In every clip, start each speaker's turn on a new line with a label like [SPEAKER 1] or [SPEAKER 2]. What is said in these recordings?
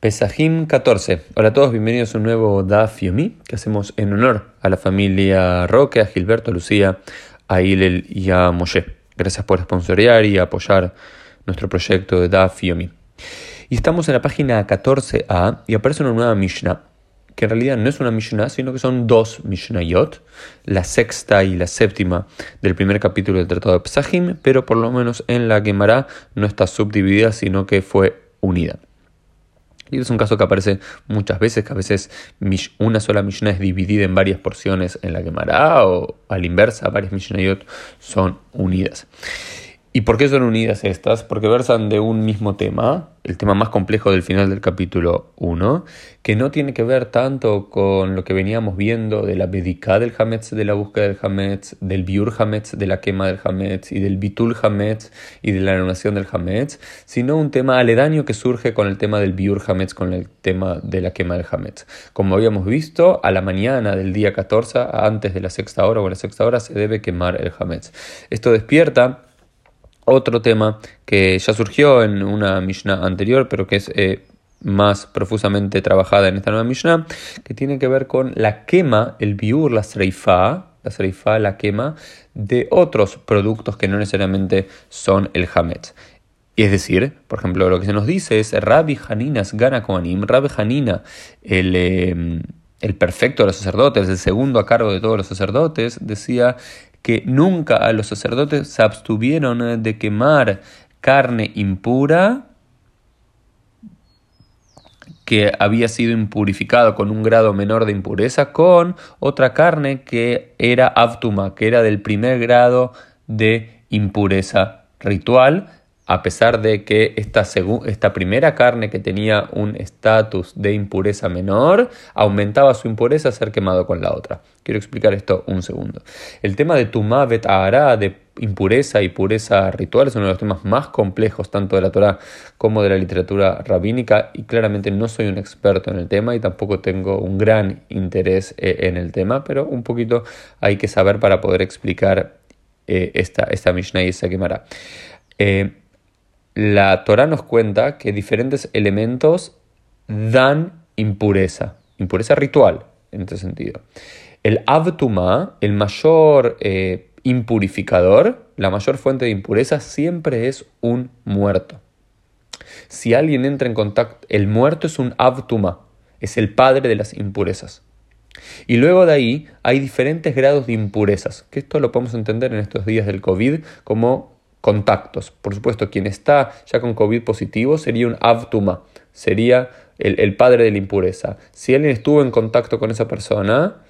[SPEAKER 1] Pesajim 14. Hola a todos, bienvenidos a un nuevo Daf Yomi que hacemos en honor a la familia Roque, a Gilberto, a Lucía, a Hilel y a Moshe. Gracias por sponsorear y apoyar nuestro proyecto de Daf Yomi. Y estamos en la página 14a y aparece una nueva Mishnah, que en realidad no es una Mishnah, sino que son dos Mishnayot, la sexta y la séptima del primer capítulo del Tratado de Pesajim, pero por lo menos en la Gemara no está subdividida, sino que fue unida. Y es un caso que aparece muchas veces, que a veces una sola Mishnah es dividida en varias porciones en la Gemara, o al inversa, varias Mishnayot son unidas. ¿Y por qué son unidas estas? Porque versan de un mismo tema, el tema más complejo del final del capítulo 1, que no tiene que ver tanto con lo que veníamos viendo de la Bedika del Hametz, de la búsqueda del Hametz, del Biur Hametz, de la quema del Hametz, y del Bitul Hametz, y de la anulación del Hametz, sino un tema aledaño que surge con el tema del Biur Hametz, con el tema de la quema del Hametz. Como habíamos visto, a la mañana del día 14, antes de la sexta hora o la sexta hora, se debe quemar el Hametz. Esto despierta otro tema que ya surgió en una Mishnah anterior, pero que es eh, más profusamente trabajada en esta nueva Mishnah, que tiene que ver con la quema, el biur, la sreifa, la sreifa, la quema de otros productos que no necesariamente son el hametz. Y es decir, por ejemplo, lo que se nos dice es Rabbi Haninas Gana Kohanim, Rabbi Hanina, el, eh, el perfecto de los sacerdotes, el segundo a cargo de todos los sacerdotes, decía que nunca a los sacerdotes se abstuvieron de quemar carne impura que había sido impurificado con un grado menor de impureza con otra carne que era avtuma, que era del primer grado de impureza ritual, a pesar de que esta, primera carne que tenía un estatus de impureza menor, aumentaba su impureza a ser quemado con la otra. Quiero explicar esto un segundo. El tema de Tumá Betahara, de impureza y pureza ritual, es uno de los temas más complejos tanto de la Torah como de la literatura rabínica y claramente no soy un experto en el tema y tampoco tengo un gran interés eh, en el tema, pero un poquito hay que saber para poder explicar eh, esta, Mishnah y esta Gemara. Eh, la Torah nos cuenta que diferentes elementos dan impureza, impureza ritual en este sentido. El Avtuma, el mayor eh, impurificador, la mayor fuente de impureza, siempre es un muerto. Si alguien entra en contacto, el muerto es un Avtuma, es el padre de las impurezas. Y luego de ahí hay diferentes grados de impurezas, que esto lo podemos entender en estos días del COVID como contactos. Por supuesto, quien está ya con COVID positivo sería un avtuma, sería el, padre de la impureza. Si alguien estuvo en contacto con esa persona,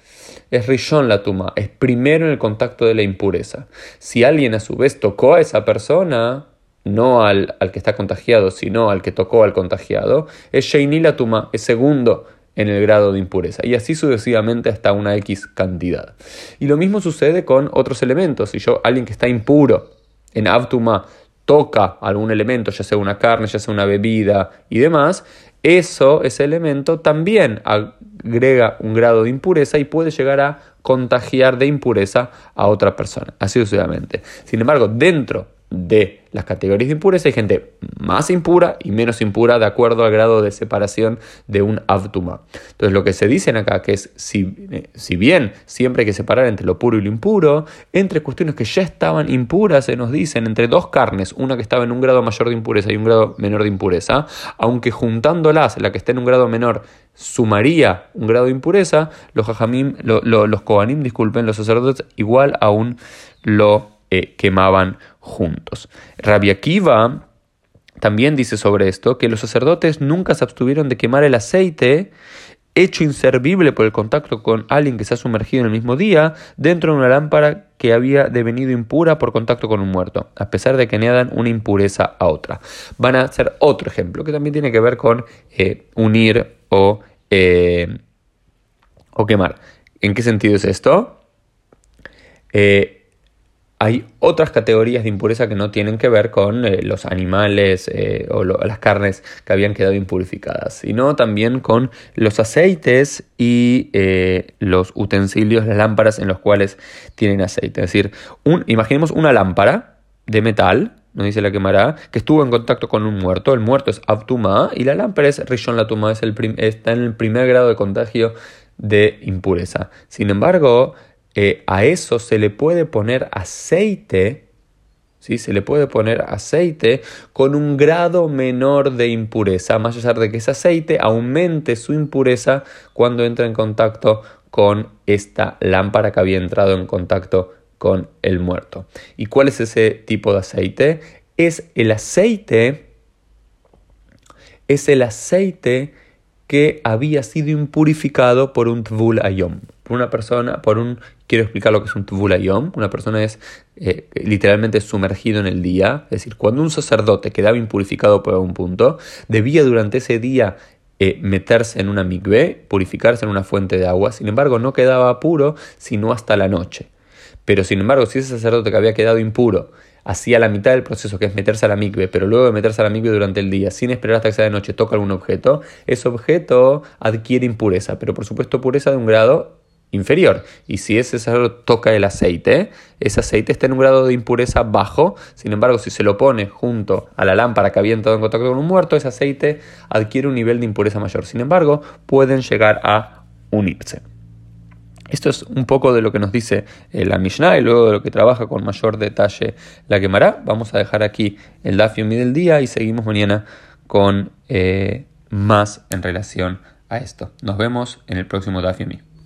[SPEAKER 1] es rishon la tuma, es primero en el contacto de la impureza. Si alguien a su vez tocó a esa persona, no al, al que está contagiado, sino al que tocó al contagiado, es sheini la tuma, es segundo en el grado de impureza y así sucesivamente hasta una X cantidad. Y lo mismo sucede con otros elementos. Si yo, alguien que está impuro, en Avtuma toca algún elemento, ya sea una carne, ya sea una bebida y demás, eso, ese elemento también agrega un grado de impureza y puede llegar a contagiar de impureza a otra persona, así sucesivamente. Sin embargo, dentro de las categorías de impureza hay gente más impura y menos impura de acuerdo al grado de separación de un avtuma. Entonces lo que se dice acá que es si, eh, si bien siempre hay que separar entre lo puro y lo impuro, entre cuestiones que ya estaban impuras se nos dicen entre dos carnes, una que estaba en un grado mayor de impureza y un grado menor de impureza, aunque juntándolas la que está en un grado menor sumaría un grado de impureza, los jajamim, los kohanim, disculpen, los sacerdotes igual aún lo eh, quemaban juntos. Rabbi Akiva también dice sobre esto que los sacerdotes nunca se abstuvieron de quemar el aceite hecho inservible por el contacto con alguien que se ha sumergido en el mismo día dentro de una lámpara que había devenido impura por contacto con un muerto, a pesar de que añadan una impureza a otra. Van a hacer otro ejemplo que también tiene que ver con eh, unir o, eh, o quemar. ¿En qué sentido es esto? Eh, hay otras categorías de impureza que no tienen que ver con eh, los animales eh, o las carnes que habían quedado impurificadas, sino también con los aceites y eh, los utensilios, las lámparas en los cuales tienen aceite. Es decir, un, imaginemos una lámpara de metal nos dice la quemará, que estuvo en contacto con un muerto. El muerto es Abtuma y la lámpara es Rishon Latuma, es el está en el primer grado de contagio de impureza. Sin embargo, eh, a eso se le puede poner aceite ¿sí? Se le puede poner aceite con un grado menor de impureza, más allá de que ese aceite aumente su impureza cuando entra en contacto con esta lámpara que había entrado en contacto con el muerto. ¿Y cuál es ese tipo de aceite? Es el aceite, es el aceite que había sido impurificado por un tvul ayom. Por una persona, por un, quiero explicar lo que es un tvul ayom. Una persona es eh, literalmente sumergido en el día. Es decir, cuando un sacerdote quedaba impurificado por algún punto, debía durante ese día eh, meterse en una mikveh, purificarse en una fuente de agua. Sin embargo, no quedaba puro sino hasta la noche. Pero sin embargo, si ese sacerdote que había quedado impuro hacía la mitad del proceso, que es meterse a la mikve, pero luego de meterse a la mikve durante el día, sin esperar hasta que sea de noche, toca algún objeto, ese objeto adquiere impureza, pero por supuesto pureza de un grado inferior. Y si ese sacerdote toca el aceite, ese aceite está en un grado de impureza bajo, sin embargo, si se lo pone junto a la lámpara que había entrado en contacto con un muerto, ese aceite adquiere un nivel de impureza mayor. Sin embargo, pueden llegar a unirse. Esto es un poco de lo que nos dice eh, la Mishnah y luego de lo que trabaja con mayor detalle la quemará. Vamos a dejar aquí el Daf del día y seguimos mañana con eh, más en relación a esto. Nos vemos en el próximo Daf